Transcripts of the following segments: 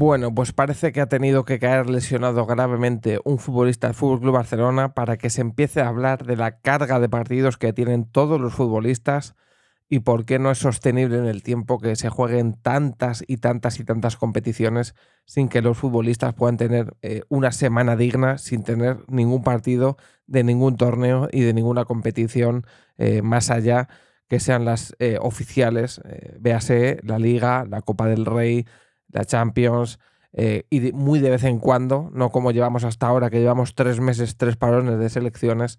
Bueno, pues parece que ha tenido que caer lesionado gravemente un futbolista del Club Barcelona para que se empiece a hablar de la carga de partidos que tienen todos los futbolistas y por qué no es sostenible en el tiempo que se jueguen tantas y tantas y tantas competiciones sin que los futbolistas puedan tener eh, una semana digna sin tener ningún partido de ningún torneo y de ninguna competición eh, más allá que sean las eh, oficiales, véase la Liga, la Copa del Rey, la Champions, eh, y muy de vez en cuando, no como llevamos hasta ahora, que llevamos tres meses, tres parones de selecciones,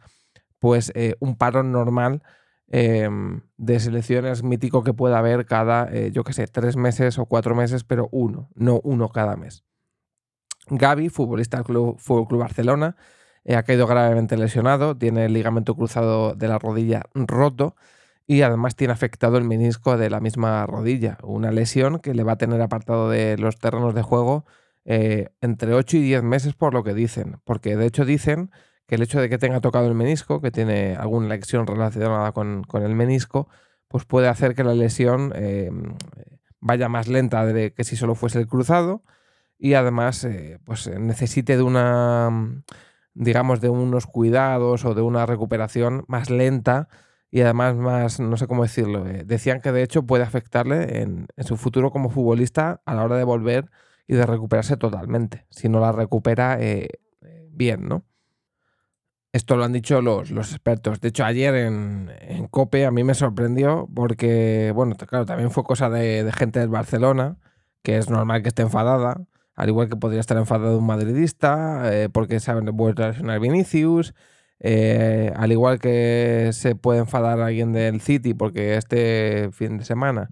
pues eh, un parón normal em, de selecciones mítico que pueda haber cada, eh, yo qué sé, tres meses o cuatro meses, pero uno, no uno cada mes. Gaby, futbolista del Club, Fútbol Club Barcelona, ha caído gravemente lesionado, tiene el ligamento cruzado de la rodilla roto y además tiene afectado el menisco de la misma rodilla, una lesión que le va a tener apartado de los terrenos de juego eh, entre 8 y 10 meses por lo que dicen, porque de hecho dicen que el hecho de que tenga tocado el menisco, que tiene alguna lesión relacionada con, el menisco, pues puede hacer que la lesión eh, vaya más lenta de que si solo fuese el cruzado y además eh, pues necesite de una digamos de unos cuidados o de una recuperación más lenta y además más, no sé cómo decirlo, eh, decían que de hecho puede afectarle en, su futuro como futbolista a la hora de volver y de recuperarse totalmente, si no la recupera eh, bien, ¿no? Esto lo han dicho los, los expertos. De hecho, ayer en, en, COPE a mí me sorprendió porque, bueno, claro, también fue cosa de, gente del Barcelona, que es normal que esté enfadada, al igual que podría estar enfadado un madridista, eh, porque saben vuelto a lesionar Vinicius, eh, al igual que se puede enfadar alguien del City porque este fin de semana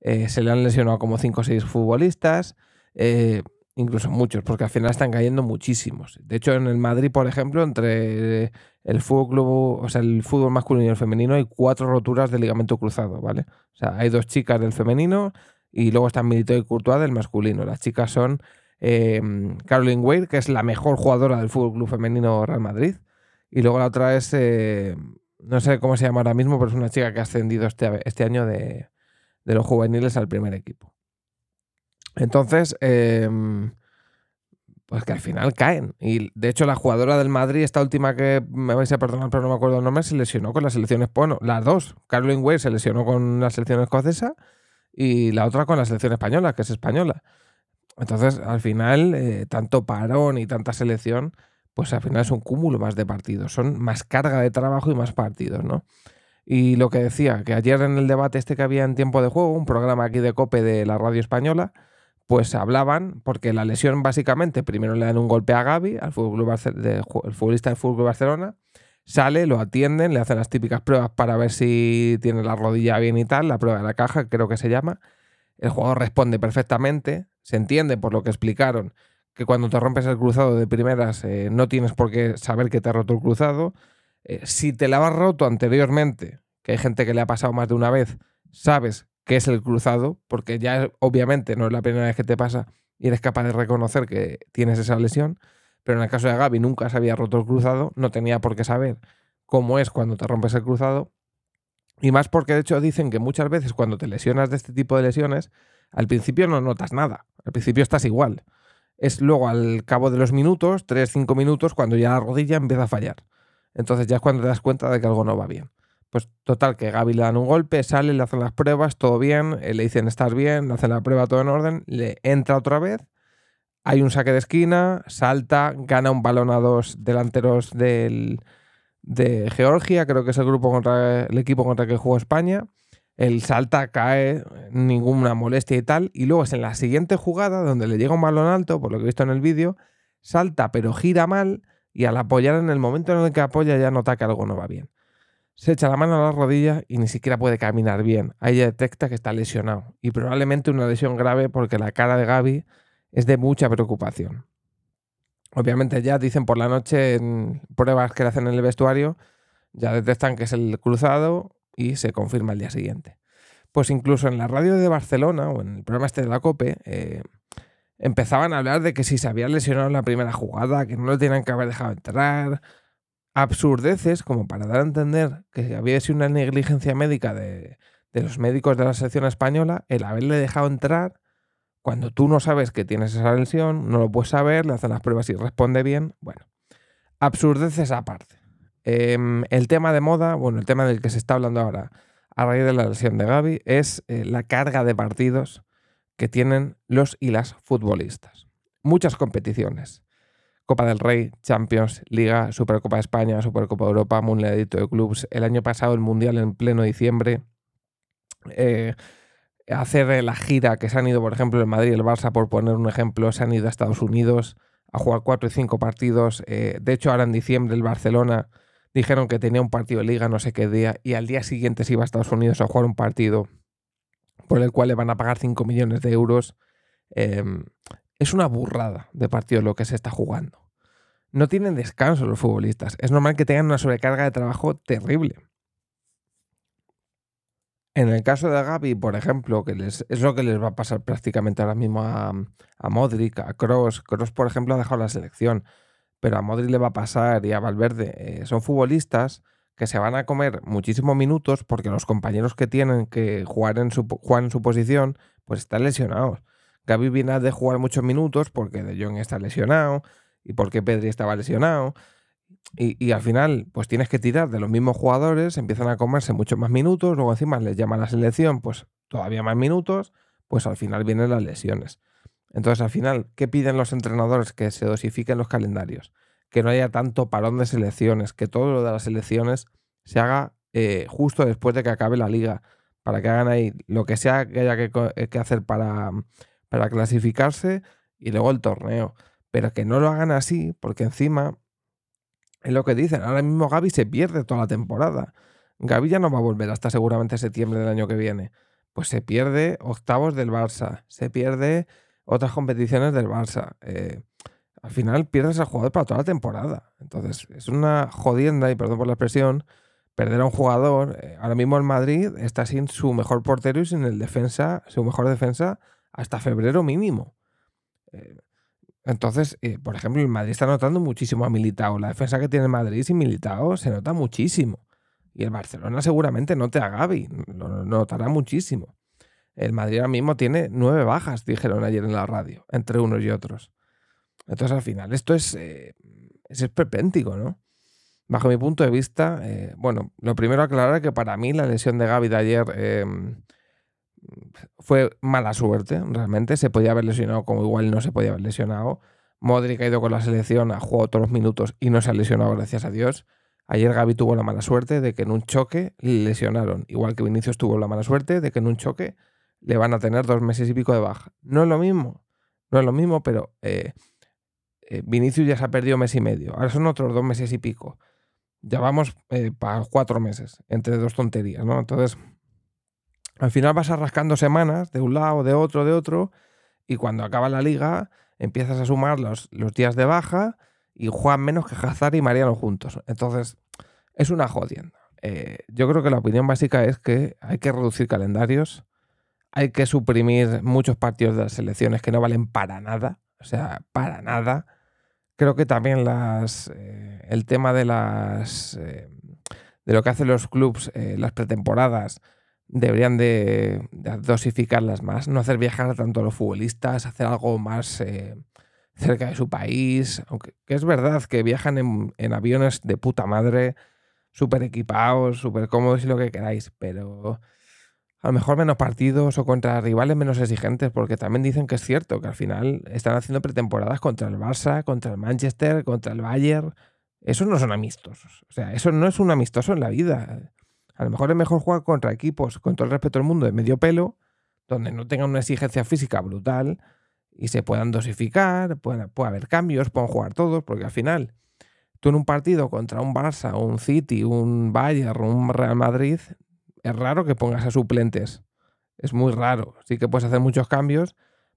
eh, se le han lesionado como 5 o 6 futbolistas, eh, incluso muchos, porque al final están cayendo muchísimos. De hecho, en el Madrid, por ejemplo, entre el fútbol club, o sea, el fútbol masculino y el femenino, hay cuatro roturas de ligamento cruzado, ¿vale? O sea, hay dos chicas del femenino y luego están Milito y Courtois del masculino. Las chicas son Caroline Wade, que es la mejor jugadora del fútbol club femenino Real Madrid. Y luego la otra es, eh, no sé cómo se llama ahora mismo, pero es una chica que ha ascendido este, este año de, los juveniles al primer equipo. Entonces, em, pues que al final caen. Y de hecho, la jugadora del Madrid, esta última que me vais a perdonar, pero no me acuerdo el nombre, se lesionó con la selección bueno, las dos. Caroline Way se lesionó con la selección escocesa y la otra con la selección española, que es española. Entonces, al final, eh, tanto parón y tanta selección pues al final es un cúmulo más de partidos, son más carga de trabajo y más partidos, ¿no? Y lo que decía, que ayer en el debate este que había en tiempo de juego, un programa aquí de COPE de la radio española, pues hablaban, porque la lesión básicamente, primero le dan un golpe a Gaby, al el futbolista del Fútbol Barcelona, sale, lo atienden, le hacen las típicas pruebas para ver si tiene la rodilla bien y tal, la prueba de la caja, creo que se llama. El jugador responde perfectamente, se entiende por lo que explicaron que cuando te rompes el cruzado de primeras eh, no tienes por qué saber que te ha roto el cruzado. Eh, si te la has roto anteriormente, que hay gente que le ha pasado más de una vez, sabes que es el cruzado, porque ya obviamente no es la primera vez que te pasa y eres capaz de reconocer que tienes esa lesión. Pero en el caso de Gaby nunca se había roto el cruzado, no tenía por qué saber cómo es cuando te rompes el cruzado. Y más porque de hecho dicen que muchas veces cuando te lesionas de este tipo de lesiones, al principio no notas nada, al principio estás igual es luego al cabo de los minutos, 3-5 minutos, cuando ya la rodilla empieza a fallar. Entonces ya es cuando te das cuenta de que algo no va bien. Pues total, que Gaby le dan un golpe, sale, le hacen las pruebas, todo bien, eh, le dicen estar bien, le hacen la prueba todo en orden, le entra otra vez, hay un saque de esquina, salta, gana un balón a dos delanteros del, de Georgia, creo que es el grupo contra el equipo contra el que jugó España el salta, cae, ninguna molestia y tal. Y luego es en la siguiente jugada, donde le llega un balón alto, por lo que he visto en el vídeo, salta pero gira mal y al apoyar en el momento en el que apoya ya nota que algo no va bien. Se echa la mano a la rodilla y ni siquiera puede caminar bien. Ahí detecta que está lesionado. Y probablemente una lesión grave porque la cara de Gaby es de mucha preocupación. Obviamente ya dicen por la noche en pruebas que le hacen en el vestuario, ya detectan que es el cruzado y se confirma el día siguiente. Pues incluso en la radio de Barcelona o en el programa este de la COPE eh, empezaban a hablar de que si se había lesionado en la primera jugada, que no lo tenían que haber dejado entrar, absurdeces como para dar a entender que había sido una negligencia médica de, de los médicos de la selección española el haberle dejado entrar Cuando tú no sabes que tienes esa lesión, no lo puedes saber, le hacen las pruebas y responde bien. Bueno, absurdeces aparte. Em, el tema de moda, bueno, el tema del que se está hablando ahora a raíz de la lesión de Gaby es eh, la carga de partidos que tienen los y las futbolistas. Muchas competiciones. Copa del Rey, Champions, Liga, Supercopa de España, Supercopa de Europa, Mundialito de Clubs. El año pasado el Mundial en pleno diciembre. Eh, hacer la gira que se han ido, por ejemplo, el Madrid y el Barça, por poner un ejemplo, se han ido a Estados Unidos a jugar cuatro y cinco partidos. Eh, de hecho, ahora en diciembre el Barcelona dijeron que tenía un partido de liga no sé qué día y al día siguiente se iba a Estados Unidos a jugar un partido por el cual le van a pagar 5 millones de euros. Em, es una burrada de partido lo que se está jugando. No tienen descanso los futbolistas. Es normal que tengan una sobrecarga de trabajo terrible. En el caso de Gaby, por ejemplo, que les, es lo que les va a pasar prácticamente ahora mismo a, a Modric, a Cross. Cross, por ejemplo, ha dejado la selección, pero a Modric le va a pasar y a Valverde. Eh, son futbolistas que se van a comer muchísimos minutos porque los compañeros que tienen que jugar en su, en su posición, pues están lesionados. Gaby viene de jugar muchos minutos porque De Jong está lesionado y porque Pedri estaba lesionado. Y, al final, pues tienes que tirar de los mismos jugadores, empiezan a comerse muchos más minutos, luego encima les llama la selección, pues todavía más minutos, pues al final vienen las lesiones. Entonces, al final, ¿qué piden los entrenadores? Que se dosifiquen los calendarios, que no haya tanto parón de selecciones, que todo lo de las selecciones se haga eh, justo después de que acabe la liga, para que hagan ahí lo que sea que haya que, eh, que hacer para, para clasificarse y luego el torneo. Pero que no lo hagan así, porque encima es lo que dicen. Ahora mismo Gaby se pierde toda la temporada. Gaby ya no va a volver hasta seguramente septiembre del año que viene. Pues se pierde octavos del Barça, se pierde otras competiciones del Barça. Eh, al final pierdes al jugador para toda la temporada. Entonces es una jodienda, y perdón por la expresión, perder a un jugador. Eh, ahora mismo el Madrid está sin su mejor portero y sin el defensa, su mejor defensa hasta febrero mínimo. Eh, entonces, por ejemplo, el Madrid está notando muchísimo a Militao. La defensa que tiene el Madrid sin Militao se nota muchísimo. Y el Barcelona seguramente note a Gaby, lo notará muchísimo. El Madrid ahora mismo tiene nueve bajas, dijeron ayer en la radio, entre unos y otros. Entonces, al final, esto es, eh, es esperpéntico, ¿no? Bajo mi punto de vista, eh, bueno, lo primero aclarar que para mí la lesión de Gaby de ayer em, fue mala suerte, realmente. Se podía haber lesionado como igual no se podía haber lesionado. Modric ha ido con la selección, ha jugado todos los minutos y no se ha lesionado, gracias a Dios. Ayer Gaby tuvo la mala suerte de que en un choque le lesionaron, igual que Vinicius tuvo la mala suerte de que en un choque le van a tener dos meses y pico de baja. No es lo mismo, no es lo mismo, pero eh, eh, Vinicius ya se ha perdido mes y medio. Ahora son otros dos meses y pico. Ya vamos eh, para cuatro meses, entre dos tonterías, ¿no? Entonces, al final vas arrascando semanas de un lado, de otro, de otro, y cuando acaba la liga empiezas a sumar los, los días de baja y juegan menos que Hazard y Mariano juntos. Entonces, es una jodienda. Yo creo que la opinión básica es que hay que reducir calendarios, hay que suprimir muchos partidos de las selecciones que no valen para nada, o sea, para nada. Creo que también las, eh, el tema de las eh, de lo que hacen los clubs, las pretemporadas, deberían de, dosificarlas más, no hacer viajar tanto a los futbolistas, hacer algo más eh, cerca de su país, aunque es verdad que viajan en, aviones de puta madre, súper equipados, súper cómodos y lo que queráis, pero a lo mejor menos partidos o contra rivales menos exigentes, porque también dicen que es cierto que al final están haciendo pretemporadas contra el Barça, contra el Manchester, contra el Bayern. Esos no son amistosos. O sea, eso no es un amistoso en la vida. A lo mejor es mejor jugar contra equipos, con todo el respeto del mundo, de medio pelo, donde no tengan una exigencia física brutal y se puedan dosificar, puede, haber cambios, puedan jugar todos, porque al final tú en un partido contra un Barça, un City, un Bayern, un Real Madrid, es raro que pongas a suplentes. Es muy raro. Sí que puedes hacer muchos cambios,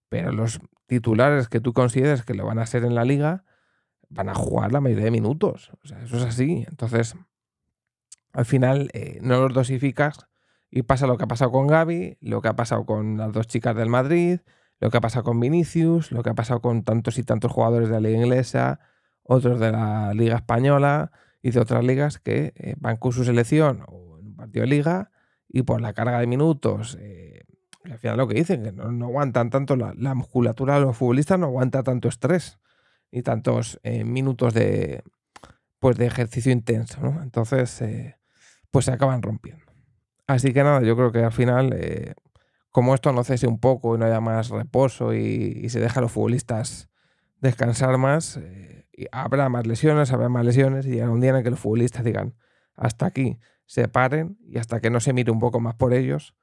pero los titulares que tú consideres que lo van a ser en la liga van a jugar la mayoría de minutos. Eso es así. Entonces, al final eh, no los dosificas y pasa lo que ha pasado con Gaby, lo que ha pasado con las dos chicas del Madrid, lo que ha pasado con Vinicius, lo que ha pasado con tantos y tantos jugadores de la liga inglesa, otros de la liga española y de otras ligas que eh, van con su selección o en un partido de liga y por la carga de minutos, eh, al final lo que dicen, que no, aguantan tanto, la, musculatura de los futbolistas no aguanta tanto estrés y tantos eh, minutos de, pues de ejercicio intenso, ¿no? Entonces, eh, pues se acaban rompiendo. Así que nada, yo creo que al final, eh, como esto no cese un poco y no haya más reposo y, se deja a los futbolistas descansar más, habrá más lesiones, habrá más lesiones y llegará un día en el que los futbolistas digan, hasta aquí, se paren y hasta que no se mire un poco más por ellos,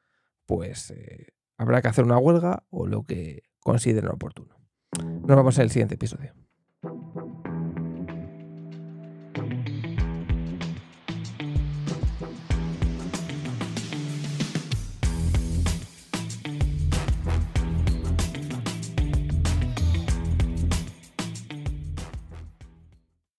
pues eh, habrá que hacer una huelga o lo que consideren oportuno. Nos vemos en el siguiente episodio.